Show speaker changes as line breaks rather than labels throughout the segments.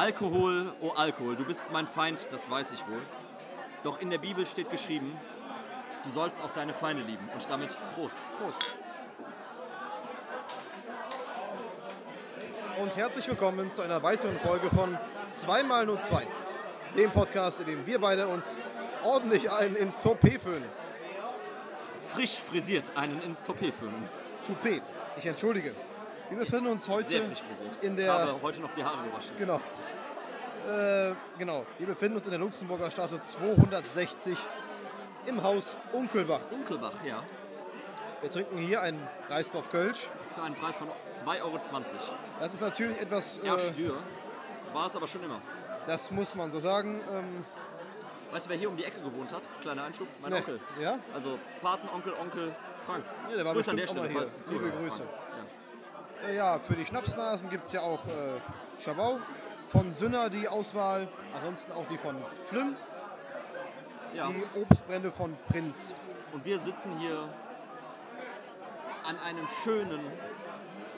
Alkohol, oh Alkohol, du bist mein Feind, das weiß ich wohl. Doch in der Bibel steht geschrieben, du sollst auch deine Feinde lieben. Und damit Prost.
Prost. Und herzlich willkommen zu einer weiteren Folge von 2x02, dem Podcast, in dem wir beide uns ordentlich einen ins Toupet föhnen.
Frisch frisiert einen ins Toupet föhnen.
Toupet, ich entschuldige. Wir befinden uns heute in
ich
der
habe heute noch die Haare gewaschen.
Genau. Äh, genau. Wir befinden uns in der Luxemburger Straße 260 im Haus Unkelbach.
Unkelbach, ja.
Wir trinken hier einen Reisdorf Kölsch.
Für einen Preis von 2,20 Euro.
Das ist natürlich etwas,
Ja,
äh,
Stür. War es aber schon immer.
das muss man so sagen. Ähm,
Weißt du, wer hier um die Ecke gewohnt hat? Kleiner Einschub, mein
ne,
Onkel.
Ja?
Also Patenonkel, Onkel Frank.
Ja, der war
Grüße an der Stelle, falls
Liebe Grüße.
Ja.
Äh, ja, für die Schnapsnasen gibt es ja auch äh, Schabau. Von Sünner die Auswahl. Ansonsten auch die von Flim.
Ja.
Die Obstbrände von Prinz.
Und wir sitzen hier an einem schönen.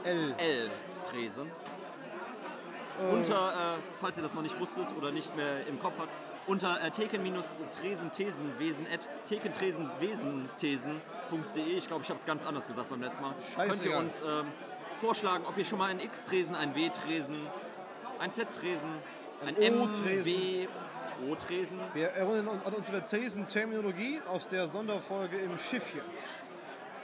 L-Tresen.
Äh.
Unter, äh, falls ihr das noch nicht wusstet oder nicht mehr im Kopf habt, unter äh, theken-tresen-thesenwesen at thekentresenwesenthesen.de, ich glaube, ich habe es ganz anders gesagt beim letzten Mal, könnt ihr
Scheißegal.
uns ähm, vorschlagen, ob ihr schon mal einen X-Tresen, einen W-Tresen, einen Z-Tresen,
Ein
einen. M, W, O-Tresen,
Wir erinnern uns an unsere Thesenterminologie aus der Sonderfolge im Schiffchen,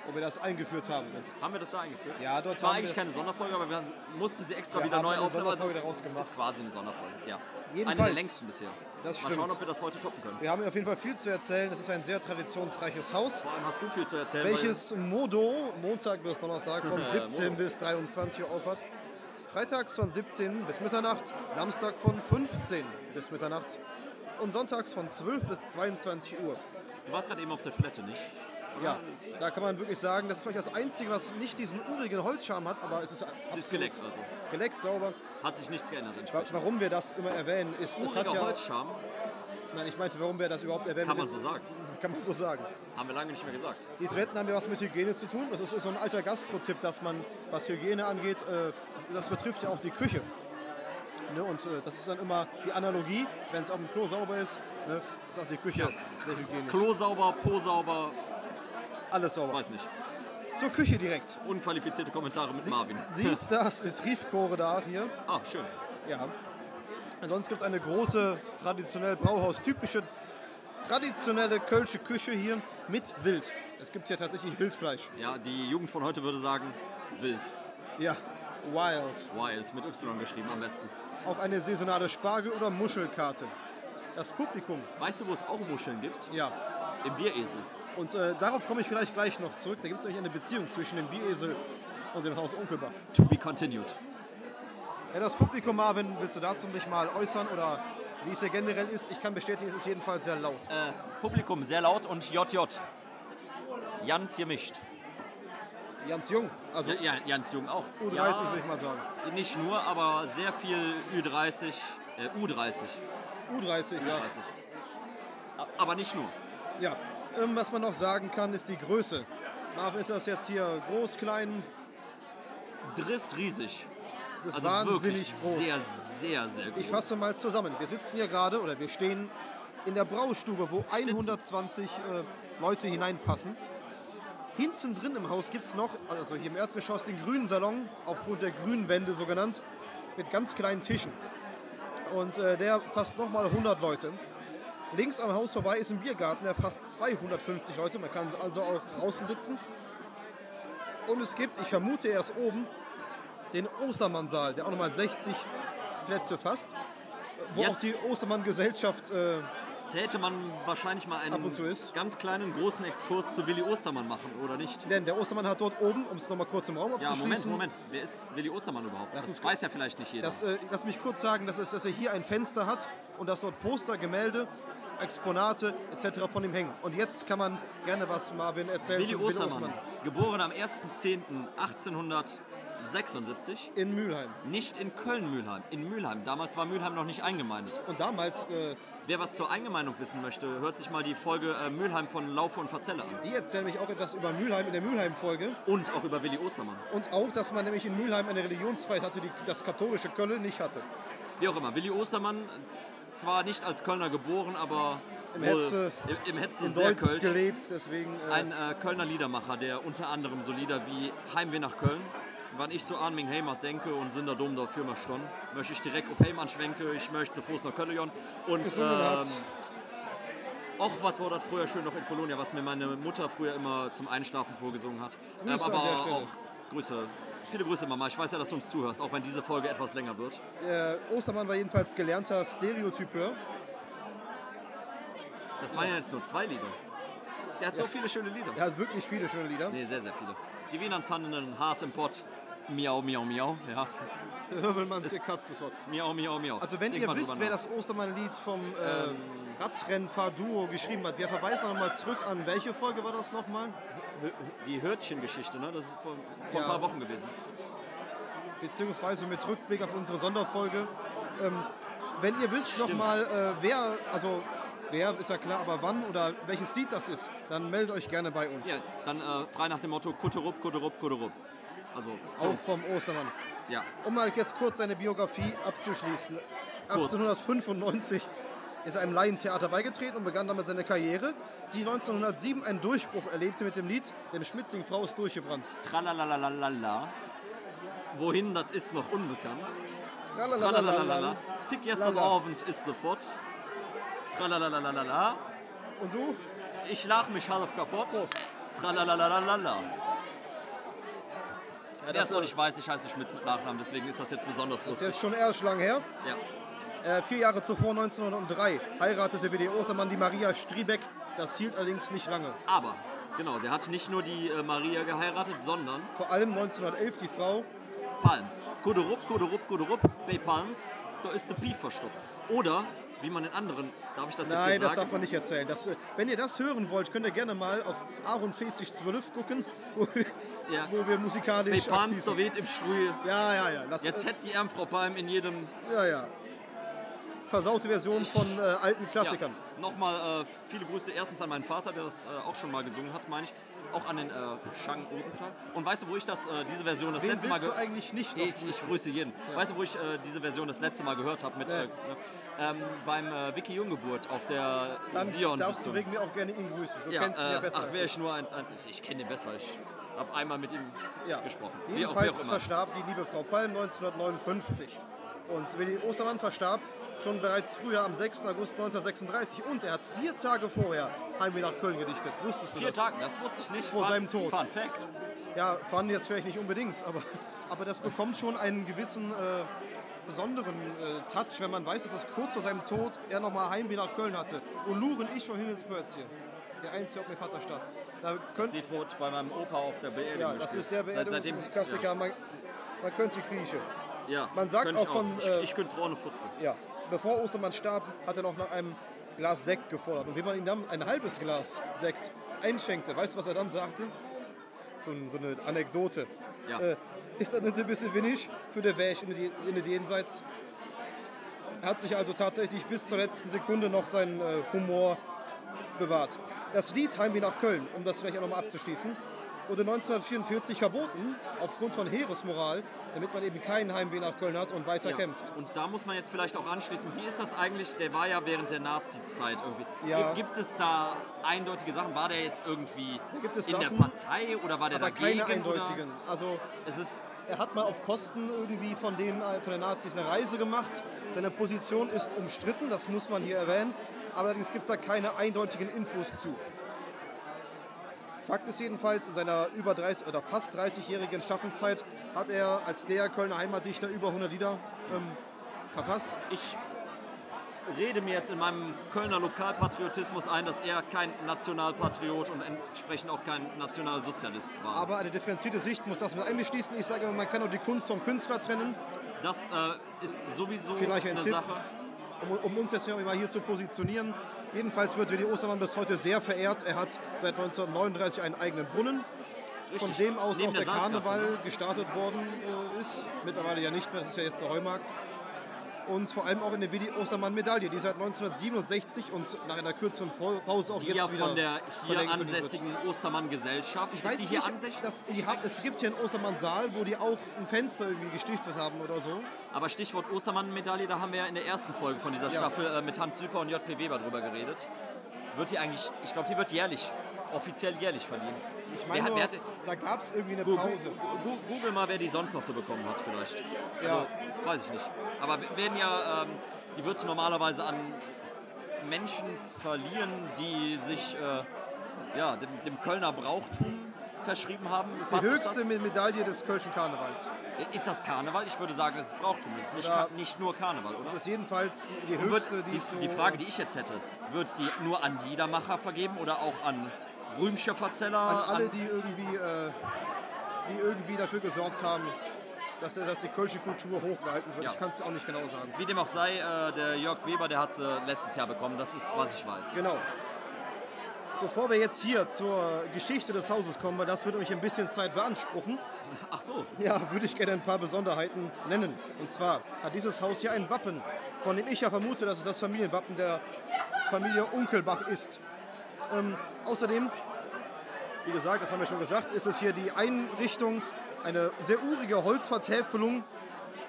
wo wir das eingeführt haben. Und
haben wir das da eingeführt?
Ja, dort
Es war
haben
eigentlich
wir
keine Sonderfolge, aber wir mussten sie extra
Wir
wieder
haben
neu
eine
aufnehmen.
Sonderfolge
also
daraus gemacht.
Ist quasi eine Sonderfolge, ja. Eine
Jedenfalls.
der längsten bisher.
Das
Mal
stimmt.
schauen, ob wir das heute toppen können.
Wir haben auf jeden Fall viel zu erzählen. Es ist ein sehr traditionsreiches Haus,
Vor allem hast du viel zu erzählen.
welches Modo Montag bis Donnerstag von
Äh,
17
Modo.
bis 23 Uhr aufhat. Freitags von 17 bis Mitternacht, Samstag von 15 bis Mitternacht und sonntags von 12 bis 22 Uhr.
du warst gerade eben auf der Toilette, nicht?
Ja, da kann man wirklich sagen, das ist vielleicht das Einzige, was nicht diesen urigen Holzscham hat, aber es ist
Sie ist geleckt also.
geleckt, sauber.
Hat sich nichts geändert
Wa-
entsprechend.
Warum wir das immer erwähnen, ist, das hat
Uriger
ja...
Holzscham,
Nein, ich meinte, warum wir das überhaupt erwähnen.
kann man so sagen.
Kann man so sagen.
Haben wir lange nicht mehr gesagt.
Die Toiletten haben ja was mit Hygiene zu tun. Das ist so ein alter Gastro-Tipp, dass man, was Hygiene angeht, äh, das, das betrifft ja auch die Küche. Ne, und äh, das ist dann immer die Analogie, wenn es auf dem Klo sauber ist, ne, ist auch die Küche sehr hygienisch.
Klo sauber, Po sauber,
Alles sauber.
weiß nicht.
Zur Küche direkt.
Unqualifizierte Kommentare mit Marvin.
Dienstags ist Riefkore da hier.
Ah, schön.
Ja. Ansonsten gibt es eine große, traditionell Brauhaus-typische, traditionelle kölsche Küche hier mit Wild. Es gibt hier tatsächlich Wildfleisch.
Ja, die Jugend von heute würde sagen, wild.
Ja, wild.
Wild, mit Y geschrieben am besten.
Auch eine saisonale Spargel- oder Muschelkarte. Das Publikum,
Weißt du, wo es auch Muscheln gibt?
ja.
Im Bieresel.
Und äh, darauf komme ich vielleicht gleich noch zurück. Da gibt es nämlich eine Beziehung zwischen dem Bieresel und dem Haus Onkelbach.
To be continued.
Ja, das Publikum, Marvin, willst du dazu dich mal äußern oder wie es hier generell ist? Ich kann bestätigen, es ist jedenfalls sehr laut.
Äh, Publikum sehr laut und JJ. Jans gemischt.
Ganz jung, also
Ja, ja, Jans Jung auch.
U30
ja,
würde ich mal sagen.
Nicht nur, aber sehr viel Ü30, äh, U30.
U30, ja.
30. A- Aber nicht nur.
Ja, ähm, was man noch sagen kann, ist die Größe. Marvin, ist das jetzt hier groß, klein?
Driss riesig.
Es ist
Also
wahnsinnig groß.
sehr, sehr, sehr groß.
Ich fasse mal zusammen. Wir sitzen hier gerade oder wir stehen in der Braustube, wo 120 äh, Leute hineinpassen. Hinten drin im Haus gibt es noch, also hier im Erdgeschoss, den grünen Salon, aufgrund der grünen Wände so genannt, mit ganz kleinen Tischen. Und äh, der fasst nochmal 100 Leute. Links am Haus vorbei ist ein Biergarten, der fasst 250 Leute. Man kann also auch draußen sitzen. Und es gibt, ich vermute erst oben, den Ostermannsaal, der auch nochmal 60 Plätze fasst. Wo
Jetzt-
auch die Ostermann-Gesellschaft äh,
Täte man wahrscheinlich mal einen ganz kleinen, großen Exkurs zu Willi Ostermann machen, oder nicht?
Denn der Ostermann hat dort oben, um es nochmal kurz im Raum
Ja,
abzuschließen.
Moment, Moment. Wer ist Willi Ostermann überhaupt? Das,
Das
weiß ja vielleicht nicht jeder.
Das, äh, lass mich kurz sagen, dass, es, dass er hier ein Fenster hat und dass dort Poster, Gemälde, Exponate etc. von ihm hängen. Und jetzt kann man gerne was Marvin erzählen
Willi
zu
Ostermann, geboren am 1.10.1876,
in Mülheim.
nicht in Köln-Mülheim, in Mülheim. Damals war Mülheim noch nicht eingemeindet.
Und damals, äh,
Wer was zur Eingemeindung wissen möchte, hört sich mal die Folge äh, Mülheim von Laufe und Verzelle an.
die erzählen mich auch etwas über Mülheim in der Mülheim-Folge.
Und auch über Willi Ostermann.
Und auch, dass man nämlich in Mülheim eine Religionsfreiheit hatte, die das katholische Köln nicht hatte.
Wie auch immer, Willi Ostermann, zwar nicht als Kölner geboren, aber
Im
wohl
Hetze-
im, im Hetze
In
sehr
Deutsch
Kölsch.
gelebt, deswegen. Äh,
Ein äh, Kölner Liedermacher, der unter anderem so Lieder wie Heimweh nach Köln, wann ich so an Heimat denke und sind der Dom dafür mal stehen, möchte ich direkt auf Heimat schwenke, ich möchte zu Fuß nach Köln gehen und ähm, auch was war das früher schön noch in Kolonia, was mir meine Mutter früher immer zum Einschlafen vorgesungen hat. Ähm,
Grüße an
aber auch Grüße, viele Grüße Mama, ich weiß ja, dass du uns zuhörst, auch wenn diese Folge etwas länger wird.
der Ostermann war jedenfalls gelernter Stereotypeur.
Das waren ja jetzt nur zwei Lieder. Der hat so viele schöne Lieder.
Er hat wirklich viele schöne Lieder.
Nee, sehr, sehr viele. Die Wiener Zannen, Haas im Pott, Miau, Miau, Miau. Ja,
Der Hövelmanns gekatzt, das Wort.
Miau, Miau, Miau.
Also wenn
Denk
ihr
mal
wisst,
drüber
wer
nach.
das Ostermann-Lied vom äh, Radrennfahr-Duo geschrieben hat, wir verweisen nochmal zurück an welche Folge war das nochmal?
Die Hörtchen-Geschichte, ne? Das ist vor, vor
Ja.
ein paar Wochen gewesen.
Beziehungsweise mit Rückblick auf unsere Sonderfolge. Ähm, wenn ihr wisst nochmal, äh, wer, also wer ist ja klar, aber wann oder welches Lied das ist, dann meldet euch gerne bei uns.
Ja, dann äh, frei nach dem Motto Kutterup, Kutterup, Kutterup. Also, so,
Auch vom Ostermann.
ja.
Um mal jetzt kurz seine Biografie abzuschließen.
Kurz.
1895 ist er einem Laientheater beigetreten und begann damit seine Karriere, die 1907 einen Durchbruch erlebte mit dem Lied Dem Schmitzing Frau ist durchgebrannt.
Tralalalala. Wohin, das ist noch unbekannt.
Tralalalala.
Sick gestern. Abend ist sofort. Tralalalala.
Und du?
Ich lach mich halb kaputt. Tralalalala.
Ja, das
es noch nicht weiß, ich heiße Schmitz mit Nachnamen, deswegen ist das jetzt besonders
ist
lustig.
jetzt schon erst lang her.
Ja.
Äh, vier Jahre zuvor, 1903, heiratete WD Ostermann die Maria Striebeck. Das hielt allerdings nicht lange.
Aber, genau, der hat nicht nur die äh, Maria geheiratet, sondern
Vor allem 1911 die Frau
Palm. Kuderup, Kuderup, Kuderup, bei Palms, da ist der Pi verstopft. Oder, wie man in anderen, darf ich das jetzt
Nein, das darf man nicht erzählen. Das, äh, wenn ihr das hören wollt, könnt ihr gerne mal auf Aaron 4012 gucken, wo,
Ja.
wo wir musikalisch
Palms,
aktiv
da weht im Strühe.
Ja, ja, ja. Das,
Jetzt
äh,
hätte die Ärmfrau Palm in jedem
ja, ja. Versaute Version von äh, alten Klassikern.
Ja, Nochmal äh, viele Grüße erstens an meinen Vater, der das äh, auch schon mal gesungen hat, meine ich. Auch an den äh, Shang Odenthal. Und weißt du, wo ich das, äh, diese Version das
Wen
letzte Mal gehört
eigentlich nicht
ich, ich grüße jeden. Weißt du, wo ich äh, diese Version das letzte Mal gehört habe? Mit,
Ja.
äh, ne, ähm, beim äh, Wiki Junggeburt auf der
Dann
sion
darfst du wegen mir auch gerne ihn grüßen. Du
ja,
kennst ihn ja besser
ach, wäre
ich.
nur ein, ein ich, ich kenne ihn besser. Ich habe einmal mit ihm
Ja.
gesprochen. Wie auch, wie
Jedenfalls
auch
verstarb die liebe Frau Palm 1959. Und Willi Ostermann verstarb schon bereits früher am 6. August 1936. Und er hat vier Tage vorher Heimweh nach Köln gedichtet. Wusstest du
Vier
das?
Tage, das wusste ich nicht.
Vor
Fun-
seinem Tod.
Fun Fact.
Ja, fanden jetzt vielleicht nicht unbedingt, aber, aber das bekommt schon einen gewissen äh, besonderen äh, Touch, wenn man weiß, dass es kurz vor seinem Tod er nochmal Heimweh nach Köln hatte. Und Luren ich von Himmelspörzchen. Der einzige auf mir Vaterstadt. Da
Das
könnt,
Lied wurde bei meinem Opa auf der Beerdigung
ja, das ist der Beerdigungsklassiker. Man, man könnte Grieche.
Ja, ja
Man sagt
ich
auch von,
Ich,
äh,
ich könnte Trone futzen.
Ja, bevor Ostermann starb, hat er noch nach einem Glas Sekt gefordert. Und wenn man ihm dann ein halbes Glas Sekt einschenkte, weißt du, was er dann sagte? So, so eine Anekdote.
Ja.
Äh, ist das nicht ein bisschen wenig für den Weg in die, in die Jenseits? Er hat sich also tatsächlich bis zur letzten Sekunde noch seinen äh, Humor bewahrt. Das Lied Heimweh nach Köln, um das vielleicht auch nochmal abzuschließen, wurde 1944 verboten aufgrund von Heeresmoral, damit man eben keinen Heimweh nach Köln hat und weiter
Ja.
kämpft.
Und da muss man jetzt vielleicht auch anschließen, wie ist das eigentlich, der war ja während der Nazi-Zeit irgendwie.
Ja.
Gibt, gibt es da eindeutige Sachen? War der jetzt irgendwie in
Sachen,
der Partei oder war der
aber
dagegen?
keine eindeutigen. Also
Oder? Es ist,
er hat mal auf Kosten irgendwie von denen von den Nazis eine Reise gemacht. Seine Position ist umstritten, das muss man hier erwähnen. Allerdings gibt es da keine eindeutigen Infos zu. Fakt ist jedenfalls, in seiner über 30 oder fast 30-jährigen Schaffenszeit hat er als der Kölner Heimatdichter über 100 Lieder ähm, verfasst.
ich rede mir jetzt in meinem Kölner Lokalpatriotismus ein, dass er kein Nationalpatriot und entsprechend auch kein Nationalsozialist war.
Aber eine differenzierte Sicht muss das mit einbeschließen. Ich sage immer, man kann auch die Kunst vom Künstler trennen.
das äh, ist sowieso
Vielleicht ein
eine
Tipp.
Sache.
um, um uns jetzt hier mal hier zu positionieren. Jedenfalls wird Willi Ostermann bis heute sehr verehrt. Er hat seit 1939 einen eigenen Brunnen, von
Richtig.
dem aus
Neben
auch der,
Salzkasse,
Karneval
ne?
gestartet worden äh, ist. Mittlerweile ja nicht mehr, das ist ja jetzt der Heumarkt. Und vor allem auch in der Willi Ostermann-Medaille, die seit 1967 und nach einer kürzeren Pa- Pause auch
Die
jetzt
ja
wieder
von der hier
wird.
ansässigen Ostermann-Gesellschaft.
Ich weiß
die hier
nicht,
ansässig?
dass die haben, es gibt hier einen Ostermann-Saal, wo die auch ein Fenster irgendwie gestiftet haben oder so.
Aber Stichwort Ostermann-Medaille, da haben wir ja in der ersten Folge von dieser
Ja.
Staffel äh, mit Hans Süper und JP Weber drüber geredet. Wird die eigentlich, ich glaube, die wird jährlich, offiziell jährlich verliehen.
Ich
Wer
meine,
hat-
nur,
wer hat-
da gab es irgendwie eine
Gu-
Pause.
gu- Google mal, wer die sonst noch so bekommen hat, vielleicht.
Ja.
Also, weiß ich nicht. Aber werden ja, ähm, die wird es normalerweise an Menschen verlieren, die sich äh, ja, dem, dem Kölner Brauchtum verschrieben haben.
Das ist die höchste Me- Medaille des Kölschen Karnevals.
Ist das Karneval? Ich würde sagen, es ist Brauchtum. Es ist nicht. Ka- nicht nur Karneval, oder?
Das ist jedenfalls die, die
Und wird,
höchste, die,
die,
es so...
die Frage, die ich jetzt hätte, wird die nur an Liedermacher vergeben oder auch an Rühmscher-Verzeller?
an alle, die irgendwie, äh, die irgendwie dafür gesorgt haben, dass, dass die Kölsche Kultur hochgehalten wird.
Ja.
Ich kann es auch nicht genau sagen.
Wie dem auch sei, äh, der Jörg Weber, der hat sie letztes Jahr bekommen. Das ist, was ich weiß.
Genau. Bevor wir jetzt hier zur Geschichte des Hauses kommen, weil das würde mich ein bisschen Zeit beanspruchen,
Ach so,
ja, würde ich gerne ein paar Besonderheiten nennen. Und zwar hat dieses Haus hier ein Wappen, von dem ich ja vermute, dass es das Familienwappen der Familie Unkelbach ist. Ähm, außerdem, wie gesagt, das haben wir schon gesagt, ist es hier die Einrichtung, eine sehr urige Holzvertäfelung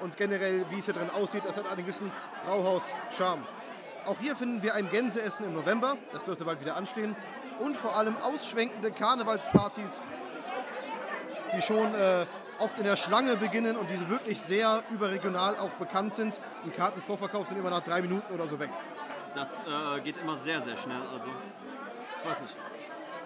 und generell, wie es hier drin aussieht, das hat einen gewissen Brauhaus-Charme. Auch hier finden wir ein Gänseessen im November, das dürfte bald wieder anstehen, und vor allem ausschwenkende Karnevalspartys, die schon äh, oft in der Schlange beginnen und die wirklich sehr überregional auch bekannt sind. Im Kartenvorverkauf sind immer nach drei Minuten oder so weg.
das äh, geht immer sehr, sehr schnell. Also, ich weiß nicht.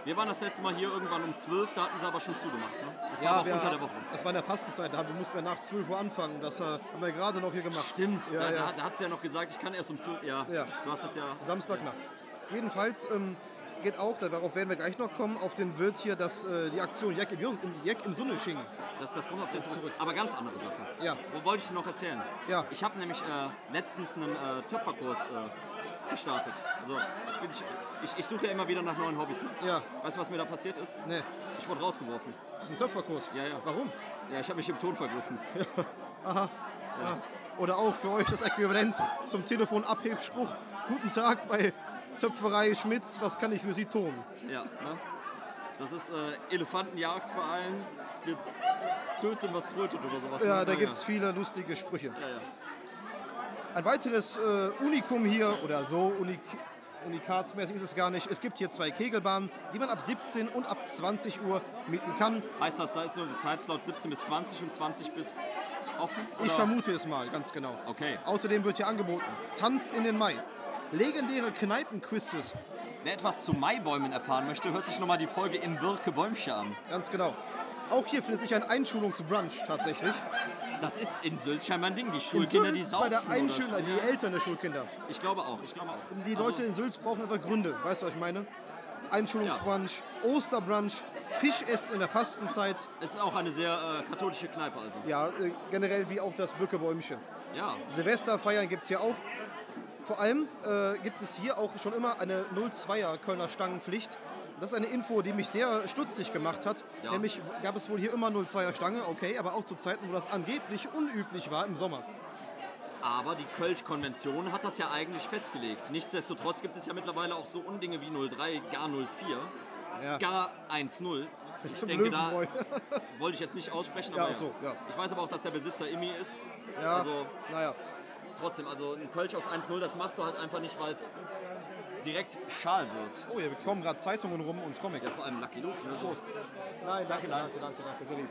Wir waren das letzte Mal hier irgendwann um 12, da hatten sie aber schon zugemacht. Ne? Das war aber unter der Woche.
Das war in der Fastenzeit, da haben- mussten wir nach 12 Uhr anfangen. Das äh, haben wir gerade noch hier gemacht.
Stimmt,
Ja,
da,
ja.
da, da hat sie ja noch gesagt, ich kann erst um 12. Ja,
Ja.
du hast es ja.
Samstagnacht. Jedenfalls ähm, geht auch, darauf werden wir gleich noch kommen, auf den Wirt hier das, äh, die Aktion Jack im, Jack im Sonnesching.
Das, das kommt auf den zurück. Aber ganz andere Sache.
Ja.
Wo wollte ich dir noch erzählen?
Ja.
Ich habe nämlich äh, letztens einen äh, Töpferkurs äh, gestartet. Also ich, ich, ich suche ja immer wieder nach neuen Hobbys. Ne?
Ja.
Weißt du, was mir da passiert ist?
Nee,
Ich wurde rausgeworfen.
das ist ein Töpferkurs.
Ja, ja.
Warum?
Ja, ich habe mich im Ton vergriffen.
Ja. Oder auch für euch das Äquivalent zum Telefonabhebspruch. Guten Tag bei Töpferei Schmitz, was kann ich für Sie tun?
Ja, ne? Das ist äh, Elefantenjagdverein. Wir töten, was trötet oder sowas.
Ja,
ne?
da gibt es viele lustige Sprüche.
Ja, ja.
Ein weiteres äh, Unikum hier, oder so, Unik unikatsmäßig ist es gar nicht. Es gibt hier zwei Kegelbahnen, die man ab 17 und ab 20 Uhr mieten kann.
Heißt das, da ist so ein Zeitslot 17 bis 20 und 20 bis offen?
Ich
oder?
vermute es mal, ganz genau.
Okay.
Außerdem wird hier angeboten Tanz in den Mai, legendäre Kneipenquizzes,
Wer etwas zu Maibäumen erfahren möchte, hört sich nochmal die Folge im Birke Bäumchen an.
ganz genau. Auch hier findet sich ein Einschulungsbrunch tatsächlich.
Das ist in Sylt scheinbar ein Ding. Die
In
Schulkinder, die
Sülz
saufen.
bei der Einschüler, die
Ja,
Eltern der Schulkinder.
Ich glaube auch, ich glaube auch.
Die
Also,
Leute in Sülz brauchen einfach Gründe, weißt du, was ich meine? Einschulungsbrunch, Osterbrunch, Fischessen in der Fastenzeit,
Es ist auch eine sehr äh, katholische Kneipe also.
ja, äh, generell wie auch das Bückebäumchen.
Ja,
Silvesterfeiern gibt es hier auch. Vor allem äh, gibt es hier auch schon immer eine 02er Kölner Stangenpflicht. Das ist eine Info, die mich sehr stutzig gemacht hat.
Ja.
Nämlich gab es wohl hier immer 02er Stange, okay, aber auch zu Zeiten, wo das angeblich unüblich war im Sommer.
aber die Kölsch-Konvention hat das ja eigentlich festgelegt. Nichtsdestotrotz gibt es ja mittlerweile auch so Undinge wie 03, gar 04,
Ja.
gar 1-0. Ich denke, da wollte ich jetzt nicht aussprechen,
Ja,
aber
ach so, ja.
ich weiß aber auch, dass der Besitzer Immi ist.
Ja,
Also
naja.
trotzdem, also ein Kölsch aus 1-0, das machst du halt einfach nicht, weil es direkt schal wird.
Oh, hier kommen gerade Zeitungen rum und Comics.
Ja, vor allem Lucky Luke. Ne?
Prost. Nein, danke,
nein.
danke, danke, danke, sehr lieb.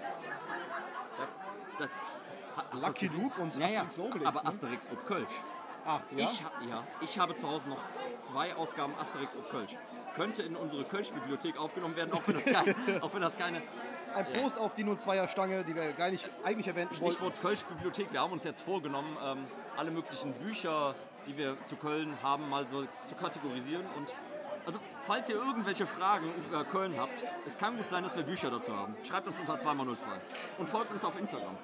Das,
Lucky
das gesehen?
Luke und
ja, ja,
Asterix Obelix,
Aber
ne?
Asterix ob Kölsch.
Ach, ja?
Ich, ja, ich habe zu Hause noch zwei Ausgaben Asterix ob Kölsch. Könnte in unsere Kölsch-Bibliothek aufgenommen werden, auch wenn das, kein, auch wenn das keine.
Ein Prost auf die 02er Stange, die wir gar nicht eigentlich erwähnen wollten.
Stichwort Kölsch-Bibliothek. Wir haben uns jetzt vorgenommen, ähm, alle möglichen Bücher, die wir zu Köln haben, mal so zu kategorisieren. Und also, falls ihr irgendwelche Fragen über Köln habt, es kann gut sein, dass wir Bücher dazu haben. Schreibt uns unter 2x02 und folgt uns auf Instagram.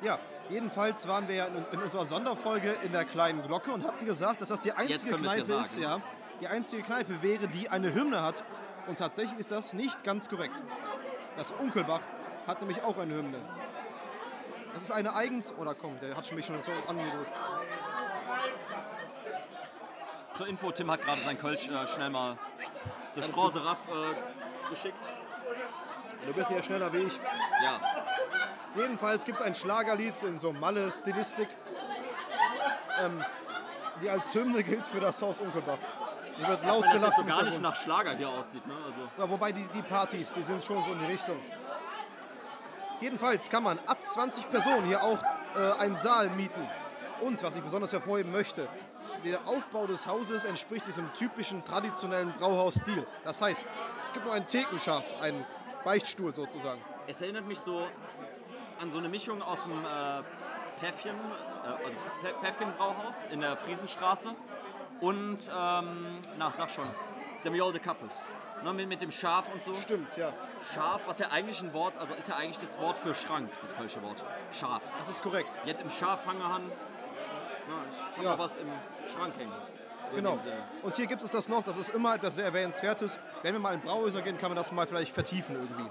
Ja, jedenfalls waren wir ja in, in unserer Sonderfolge in der kleinen Glocke und hatten gesagt, dass das die einzige
es ja
Kneipe ist, ja, die einzige Kneipe wäre, die eine Hymne hat. Und tatsächlich ist das nicht ganz korrekt. Das Unkelbach hat nämlich auch eine Hymne. Das ist eine eigens... Oder komm, der hat schon mich schon so angedrückt.
Zur Info, Tim hat gerade sein Kölsch äh, schnell mal der Strause Raff äh, geschickt.
Du bist ja schneller wie ich.
Ja,
Jedenfalls gibt es ein Schlagerlied in so Malle-Stilistik, ähm, die als Hymne gilt für das Haus Unkelbach. Die wird laut
wenn das so gar nicht nach Schlager hier aussieht. Ne? Also,
Ja, wobei die, die Partys, die sind schon so in die Richtung. Jedenfalls kann man ab 20 Personen hier auch äh, einen Saal mieten. Und was ich besonders hervorheben möchte, der Aufbau des Hauses entspricht diesem typischen traditionellen Brauhausstil. Das heißt, es gibt nur einen Thekenschaft, einen Beichtstuhl sozusagen.
es erinnert mich so an so eine Mischung aus dem äh, Päffchen, äh, also Pä- Päffchen-Brauhaus in der Friesenstraße und, ähm, na, sag schon, dem Jol de Kappes. Ne, mit, mit dem Schaf und so.
Stimmt, ja.
Schaf, was ja eigentlich ein Wort, also ist ja eigentlich das Wort für Schrank, das kölsche Wort. Schaf.
Das ist korrekt.
Jetzt im Schafhangerhan, na, ich hab
Ja.
was im Schrank hängen. So
Genau. Und hier gibt es das noch, das ist immer etwas sehr Erwähnenswertes. Wenn wir mal in Brauhäuser gehen, kann man das mal vielleicht vertiefen irgendwie.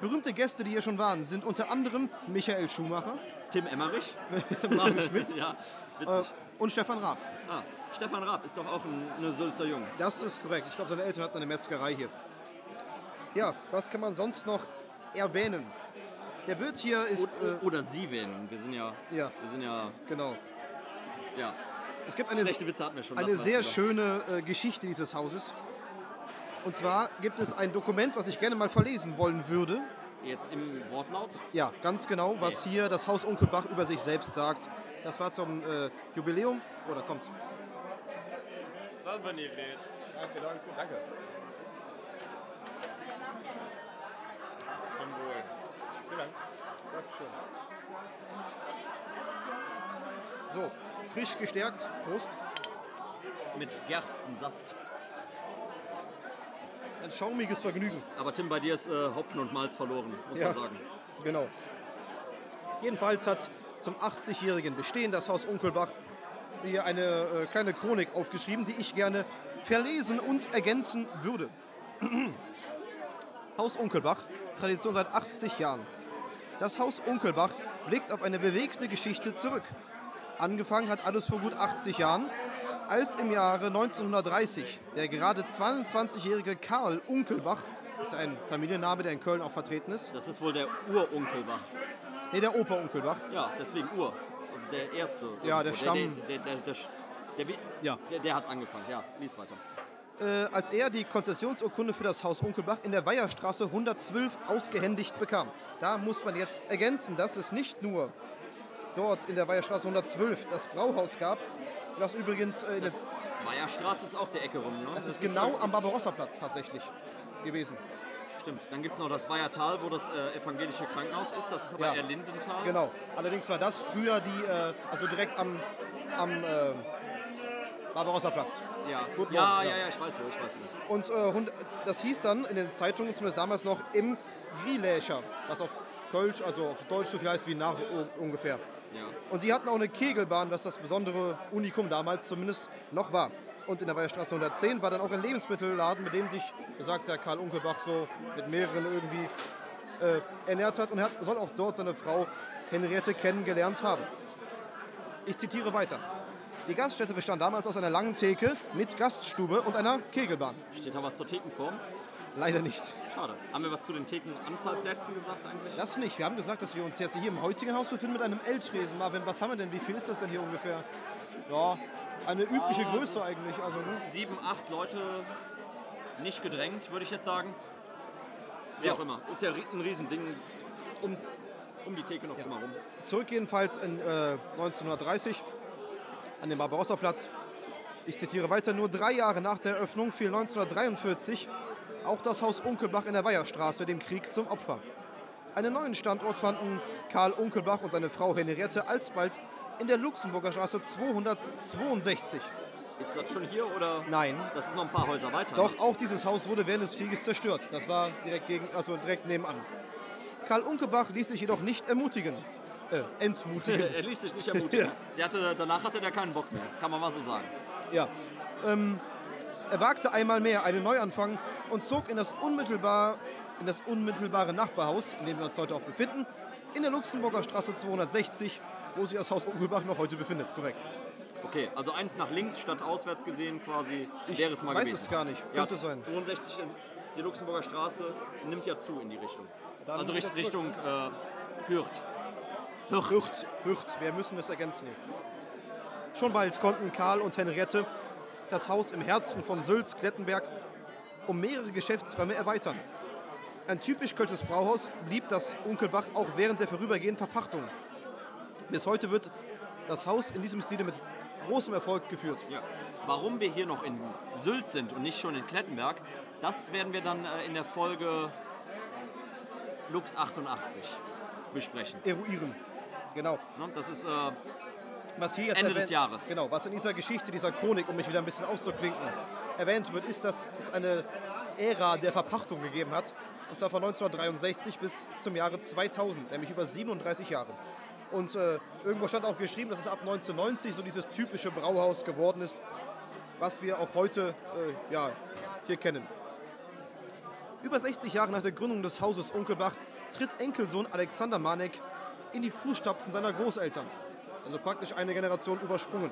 Berühmte Gäste, die hier schon waren, sind unter anderem Michael Schumacher,
Tim Emmerich.
Marvin Schmidt
ja,
äh,
witzig.
Und Stefan Raab.
Ah, Stefan Raab ist doch auch ein, eine Sülzer Jung.
Das ist korrekt. Ich glaube, seine Eltern hatten eine Metzgerei hier. Ja, was kann man sonst noch erwähnen? Der Wirt hier ist.
Oder,
Äh,
oder sie werden. Wir sind ja,
ja,
wir sind ja,
genau.
ja.
Es gibt eine,
Schlechte Witze hatten wir schon.
eine sehr schöne äh, Geschichte dieses Hauses. Und zwar gibt es ein Dokument, was ich gerne mal verlesen wollen würde.
Jetzt im Wortlaut.
Ja, ganz genau, was hier das Haus Onkelbach über sich selbst sagt. Das war zum äh, Jubiläum. Oder kommt?
Salve Nivret.
Danke, danke. Danke.
Zum Wohl. Vielen Dank.
Dankeschön. So, frisch gestärkt. Prost.
Mit Gerstensaft.
Ein schaumiges Vergnügen.
Aber Tim, bei dir ist äh, Hopfen und Malz verloren, muss
Ja.
man sagen.
Genau. Jedenfalls hat zum 80-jährigen Bestehen das Haus Unkelbach hier eine äh, kleine Chronik aufgeschrieben, die ich gerne verlesen und ergänzen würde. Haus Unkelbach, Tradition seit 80 Jahren. Das Haus Unkelbach blickt auf eine bewegte Geschichte zurück. Angefangen hat alles vor gut 80 Jahren, als im Jahre 1930 der gerade 22-jährige Karl Unkelbach, ist ein Familienname, der in Köln auch vertreten ist,
Das ist wohl der Urunkelbach.
Nee, der Opa Unkelbach.
Ja, deswegen Ur. Also der erste.
Ja, der. Stamm.
Der, der, der, der hat angefangen. Ja, lies weiter.
Äh, als er die Konzessionsurkunde für das Haus Unkelbach in der Weiherstraße 112 ausgehändigt bekam. Da muss man jetzt ergänzen, dass es nicht nur dort in der Weiherstraße 112 das Brauhaus gab, das übrigens äh, der,
Meierstraße ist auch die Ecke rum, ne?
das ist genau am Barbarossa-Platz tatsächlich gewesen.
Stimmt. Dann gibt es noch das Weihertal, wo das äh, evangelische Krankenhaus ist. Das ist aber
Ja.
eher Lindental.
Genau. Allerdings war das früher die, äh, also direkt am, am äh, Barbarossa-Platz.
Ja.
Guten
ja,
Morgen,
ja,
ja.
ich weiß wo, ich weiß wo.
Und äh, das hieß dann in den Zeitungen, zumindest damals noch, im Grielächer, was auf Kölsch, also auf Deutsch so viel heißt wie nach ungefähr.
Ja.
Und die hatten auch eine Kegelbahn, was das besondere Unikum damals zumindest noch war. Und in der Weiherstraße 110 war dann auch ein Lebensmittelladen, mit dem sich, besagt der Karl Unkelbach, so mit mehreren irgendwie äh, ernährt hat. Und er hat, soll auch dort seine Frau Henriette kennengelernt haben. Ich zitiere weiter. Die Gaststätte bestand damals aus einer langen Theke mit Gaststube und einer Kegelbahn.
Steht da was zur Thekenform?
Leider nicht.
Schade. Haben wir was zu den Thekenanzahlplätzen gesagt eigentlich?
Das nicht. Wir haben gesagt, dass wir uns jetzt hier im heutigen Haus befinden mit einem L-Tresen. Marvin, was haben wir denn? Wie viel ist das denn hier ungefähr? Ja, eine übliche
Ah,
Größe eigentlich. Also, ne?
Sieben, acht Leute nicht gedrängt, würde ich jetzt sagen. Wie
Ja.
auch immer. Ist ja ein Riesending um, um die Theke noch drumherum.
Zurück jedenfalls in äh, 1930 an dem Barbarossa-Platz. Ich zitiere weiter, nur drei Jahre nach der Eröffnung fiel 1943 auch das Haus Unkelbach in der Weiherstraße dem Krieg zum Opfer. Einen neuen Standort fanden Karl Unkelbach und seine Frau Henriette alsbald in der Luxemburger Straße 262.
Ist das schon hier oder?
Nein.
Das ist noch ein paar Häuser weiter.
Doch auch dieses Haus wurde während des Krieges zerstört. Das war direkt, gegen, also direkt nebenan. Karl Unkelbach ließ sich jedoch nicht ermutigen. Äh, entmutigen.
er ließ sich nicht ermutigen.
Ja.
Der hatte, danach hatte der keinen Bock mehr. Kann man mal so sagen.
Ja. Ähm, er wagte einmal mehr einen Neuanfang und zog in das, unmittelbar, in das unmittelbare Nachbarhaus, in dem wir uns heute auch befinden, in der Luxemburger Straße 260, wo sich das Haus Unkelbach noch heute befindet. Korrekt.
Okay, also eins nach links statt auswärts gesehen quasi wäre es mal
weiß
gewesen.
es gar nicht.
Ja,
Könnte sein.
62, in- die Luxemburger Straße nimmt ja zu in die Richtung.
Dann
also
wieder
Richt,
zurück.
Richtung äh, Hürth. Hürth.
Hürth, Hürth, wir müssen es ergänzen. Schon bald konnten Karl und Henriette das Haus im Herzen von Sülz-Klettenberg um mehrere Geschäftsräume erweitern. Ein typisch kölsches Brauhaus blieb das Unkelbach auch während der vorübergehenden Verpachtung. Bis heute wird das Haus in diesem Stile mit großem Erfolg geführt.
Ja. Warum wir hier noch in Sylt sind und nicht schon in Klettenberg, das werden wir dann äh, in der Folge Lux 88 besprechen.
Eruieren. Genau.
Ne? Das ist äh,
Was hier jetzt
Ende des
erwähnt-
Jahres.
Genau, was in dieser Geschichte, dieser Chronik, um mich wieder ein bisschen auszuklinken, erwähnt wird, ist, dass es eine Ära der Verpachtung gegeben hat. Und zwar von 1963 bis zum Jahre 2000, nämlich über 37 Jahre. Und äh, irgendwo stand auch geschrieben, dass es ab 1990 so dieses typische Brauhaus geworden ist, was wir auch heute äh, ja, hier kennen. Über 60 Jahre nach der Gründung des Hauses Unkelbach tritt Enkelsohn Alexander Manek in die Fußstapfen seiner Großeltern. Also praktisch eine Generation übersprungen.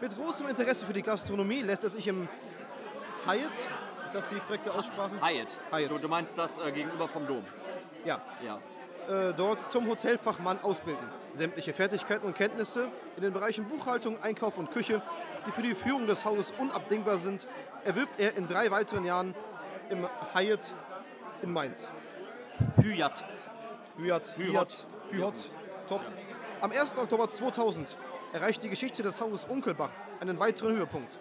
Mit großem Interesse für die Gastronomie lässt er sich im Hyatt, ist das die korrekte Aussprache?
Hyatt.
Hyatt.
Du, du meinst das äh, gegenüber vom Dom.
Ja,
Ja.
äh, dort zum Hotelfachmann ausbilden. Sämtliche Fertigkeiten und Kenntnisse in den Bereichen Buchhaltung, Einkauf und Küche, die für die Führung des Hauses unabdingbar sind, erwirbt er in drei weiteren Jahren im Hyatt in Mainz.
Hyatt.
Hyatt,
Hyatt.
Hyatt, top. Am 1. Oktober 2000 erreicht die Geschichte des Hauses Unkelbach einen weiteren Höhepunkt.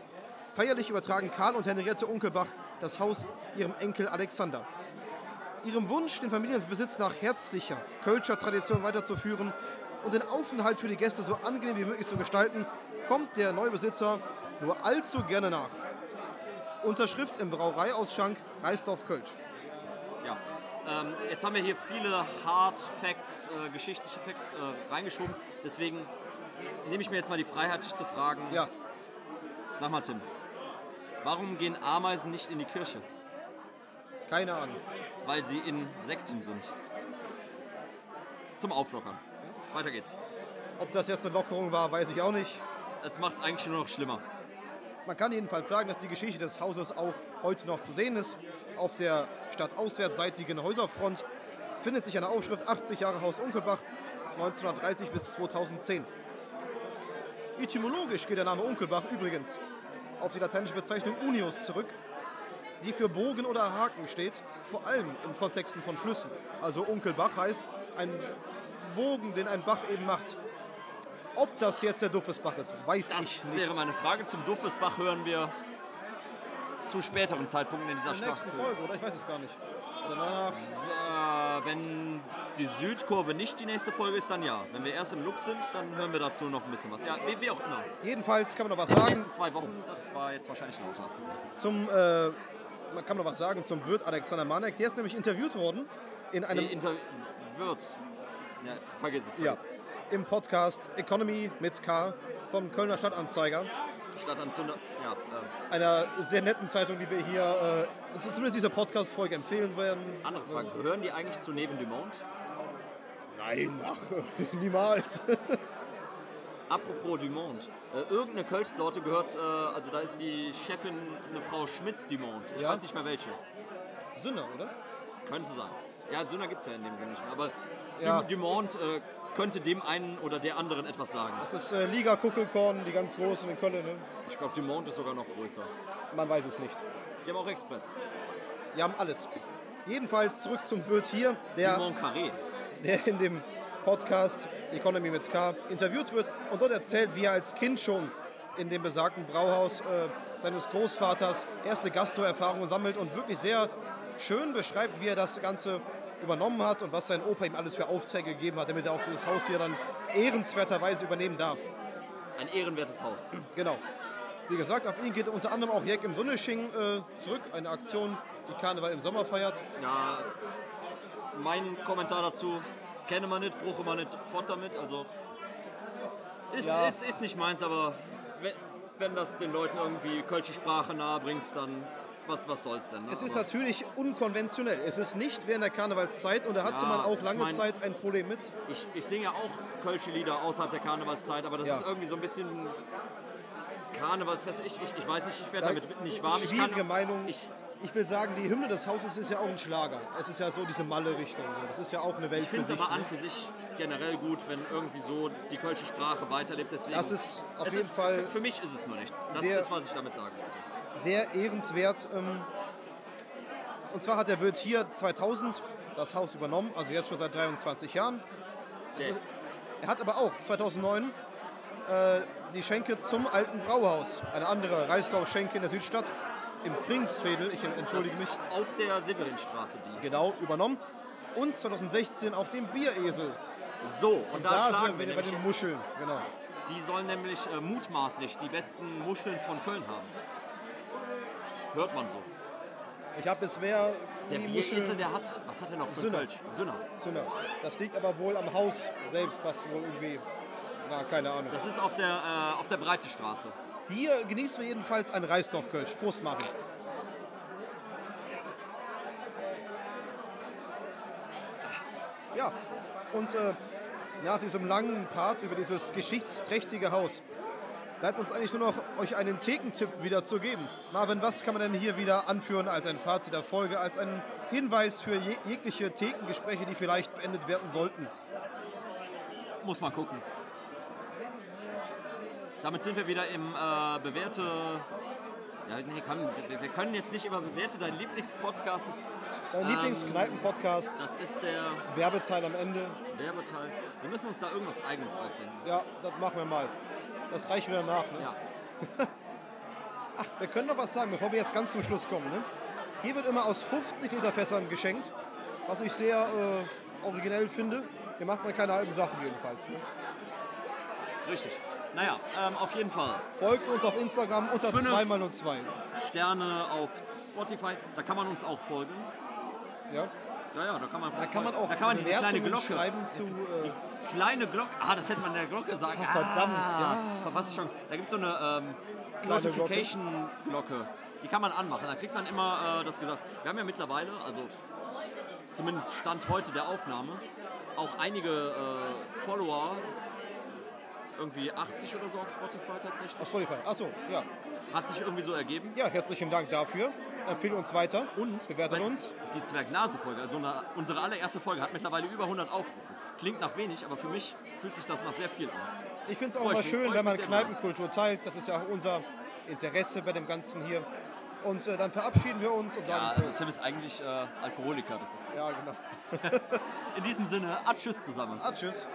Feierlich übertragen Karl und Henriette Unkelbach das Haus ihrem Enkel Alexander. Ihrem Wunsch, den Familienbesitz nach herzlicher Kölscher Tradition weiterzuführen und den Aufenthalt für die Gäste so angenehm wie möglich zu gestalten, kommt der neue Besitzer nur allzu gerne nach. Unterschrift im Brauereiausschank Reisdorf-Kölsch.
Ja. Ähm, jetzt haben wir hier viele Hard Facts, äh, geschichtliche Facts äh, reingeschoben. Deswegen nehme ich mir jetzt mal die Freiheit, dich zu fragen.
Ja,
Sag mal, Tim, warum gehen Ameisen nicht in die Kirche?
keine Ahnung.
Weil sie Insekten sind. Zum Auflockern. Weiter geht's.
Ob das jetzt eine Lockerung war, weiß ich auch nicht.
Es macht es eigentlich nur noch schlimmer.
Man kann jedenfalls sagen, dass die Geschichte des Hauses auch heute noch zu sehen ist. Auf der stadtauswärtsseitigen Häuserfront findet sich eine Aufschrift 80 Jahre Haus Unkelbach 1930 bis 2010. Etymologisch geht der Name Unkelbach übrigens auf die lateinische Bezeichnung Unius zurück, die für Bogen oder Haken steht, vor allem in Kontexten von Flüssen. Also Unkelbach heißt ein Bogen, den ein Bach eben macht. Ob das jetzt der Duffesbach ist, weiß ich
Das
nicht.
wäre meine Frage. Zum Duffesbach hören wir zu späteren Zeitpunkten in dieser
in der nächsten. Folge, oder? Ich weiß es gar nicht. Danach.
Äh, wenn die Südkurve nicht die nächste Folge ist, dann ja. Wenn wir erst im Lux sind, dann hören wir dazu noch ein bisschen was. Ja, wie, wie auch immer.
Jedenfalls kann man noch was
Die
sagen
nächsten zwei Wochen, das war jetzt wahrscheinlich lauter.
zum, äh, man kann noch was sagen zum Wirt Alexander Manek. Der ist nämlich interviewt worden in einem,
Die Inter wird. Ja, vergiss es,
ja,
vergiss
im Podcast Economy mit K vom Kölner Stadtanzeiger.
es. Stadtanzünder. Ja, äh,
Einer sehr netten Zeitung, die wir hier, äh, zumindest diese Podcast-Folge empfehlen werden.
andere Frage. Gehören die eigentlich zu Neven Dumont?
Nein, ach, niemals.
Apropos Dumont. Äh, irgendeine Kölschsorte gehört, äh, also da ist die Chefin eine Frau Schmitz Dumont. Ich
Ja.
weiß nicht mehr welche.
Sünner, oder?
Könnte sein. Ja, Sünder gibt es ja in dem Sinne nicht mehr. Aber
Ja.
Du- Dumont äh, könnte dem einen oder der anderen etwas sagen.
Das ist äh, Liga Kuckelkorn, die ganz großen in Köln. Ne?
Ich glaube, Dumont ist sogar noch größer.
Man weiß es nicht.
Die haben auch Express.
Wir haben alles. Jedenfalls zurück zum Wirt hier, der
Carré.
der in dem Podcast Economy mit K interviewt wird und dort erzählt, wie er als Kind schon in dem besagten Brauhaus äh, seines Großvaters erste Gastroerfahrungen sammelt und wirklich sehr schön beschreibt, wie er das Ganze übernommen hat und was sein Opa ihm alles für Aufträge gegeben hat, damit er auch dieses Haus hier dann ehrenswerterweise übernehmen darf.
Ein ehrenwertes Haus.
Genau. Wie gesagt, auf ihn geht unter anderem auch Jack im Sonnesching äh, zurück, eine Aktion, die Karneval im Sommer feiert.
Ja, mein Kommentar dazu, kenne man nicht, bruche man nicht, fort damit. Also, ist,
Ja.
ist, ist nicht meins, aber wenn, wenn das den Leuten irgendwie kölsche Sprache nahe bringt, dann was, was soll's denn? Ne?
Es ist
Aber-
natürlich unkonventionell. Es ist nicht während der Karnevalszeit und da hatte
Ja,
man auch
ich
lange
mein-
Zeit ein Problem mit.
Ich, ich singe ja auch Kölsche Lieder außerhalb der Karnevalszeit, aber das
Ja.
ist irgendwie so ein bisschen Karnevalsfest. Ich, ich, ich weiß nicht, ich werde damit nicht warm. Ich
Schwierige
kann,
Meinung.
Ich,
Ich will sagen, die Hymne des Hauses ist ja auch ein Schlager. Es ist ja so diese Malle-Richtung. Das ist ja auch eine Welt
ich finde es aber an
ne?
für sich generell gut, wenn irgendwie so die kölsche Sprache weiterlebt. Deswegen,
Das ist auf jeden
ist,
Fall
Für, mich ist es nur nichts. Das
sehr-
ist, was ich damit sagen wollte.
Sehr ehrenswert. ähm, Und zwar hat der Wirt hier 2000 das Haus übernommen, also jetzt schon seit 23 Jahren.
Der,
Er hat aber auch 2009 äh, die Schenke zum alten Brauhaus, eine andere Reisdorf-Schenke in der Südstadt, im Kringsfädel, ich entschuldige mich,
auf der Severinstraße die.
genau übernommen. Und 2016 auch den Bieresel.
So, und da,
Da sind
schlagen
wir
wir
bei
nämlich
den. Muscheln. Genau.
Die sollen nämlich äh, mutmaßlich die besten Muscheln von Köln haben. Hört man so.
Ich habe bisher
Der Bieresel, der hat, was hat er noch für
Sünner.
Kölsch? Sünner.
Sünner. Das liegt aber wohl am Haus selbst, was wohl irgendwie... Na, keine Ahnung.
Das ist auf der, äh, auf der Breite Straße.
Hier genießen wir jedenfalls ein Reisdorf-Kölsch. Prost, Marvin. Ja, und äh, nach diesem langen Part über dieses geschichtsträchtige Haus bleibt uns eigentlich nur noch, euch einen Thekentipp wieder zu geben. Marvin, was kann man denn hier wieder anführen als ein Fazit der Folge, als einen Hinweis für je jegliche Thekengespräche, die vielleicht beendet werden sollten?
Muss man gucken. Damit sind wir wieder im äh, bewährte. Ja, nee, komm, wir, können jetzt nicht immer bewährte. Dein Lieblingspodcast ist.
Dein
Ähm,
Lieblingskneipen-Podcast,
Das ist der
Werbeteil am Ende.
Werbeteil. Wir müssen uns da irgendwas Eigenes ausdenken.
Ja, das machen wir mal. Das reicht wieder nach. Ne?
Ja.
Wir können noch was sagen, bevor wir jetzt ganz zum Schluss kommen. Ne? Hier wird immer aus 50 Liter Fässern geschenkt, was ich sehr äh, originell finde. Hier macht man keine halben Sachen jedenfalls. Ne?
Richtig. Naja, ähm, auf jeden Fall.
Folgt uns auf Instagram unter
Fünf.
2x02.
Sterne auf Spotify. Da kann man uns auch folgen.
Ja?
Ja, ja, da kann man,
Da kann man auch
da kann man diese kleine Glocke.
schreiben zu. Äh,
Kleine Glocke. Ah, das hätte man der Glocke sagen.
Ah, verdammt, ja.
Verpasste Chance. Da gibt es so eine ähm, Notification-Glocke. Die kann man anmachen. Da kriegt man immer äh, das gesagt. Wir haben ja mittlerweile, also zumindest Stand heute der Aufnahme, auch einige äh, Follower. Irgendwie 80 oder so auf Spotify tatsächlich.
auf Spotify. Achso, ja.
Hat sich irgendwie so ergeben.
Ja, herzlichen Dank dafür. Empfehle uns weiter und bewertet uns.
Die Zwergnase-Folge, also eine, unsere allererste Folge, hat mittlerweile über 100 Aufrufe. Klingt nach wenig, aber für mich fühlt sich das nach sehr viel an.
Ich finde es auch
mich-
schön, wenn man Kneipenkultur teilt. Das ist ja auch unser Interesse bei dem Ganzen hier. Und äh, dann verabschieden wir uns und
Ja,
sagen
also. Tim ist eigentlich äh, Alkoholiker. Das ist
Ja, genau.
in diesem Sinne, ah, tschüss zusammen.
Ah, tschüss.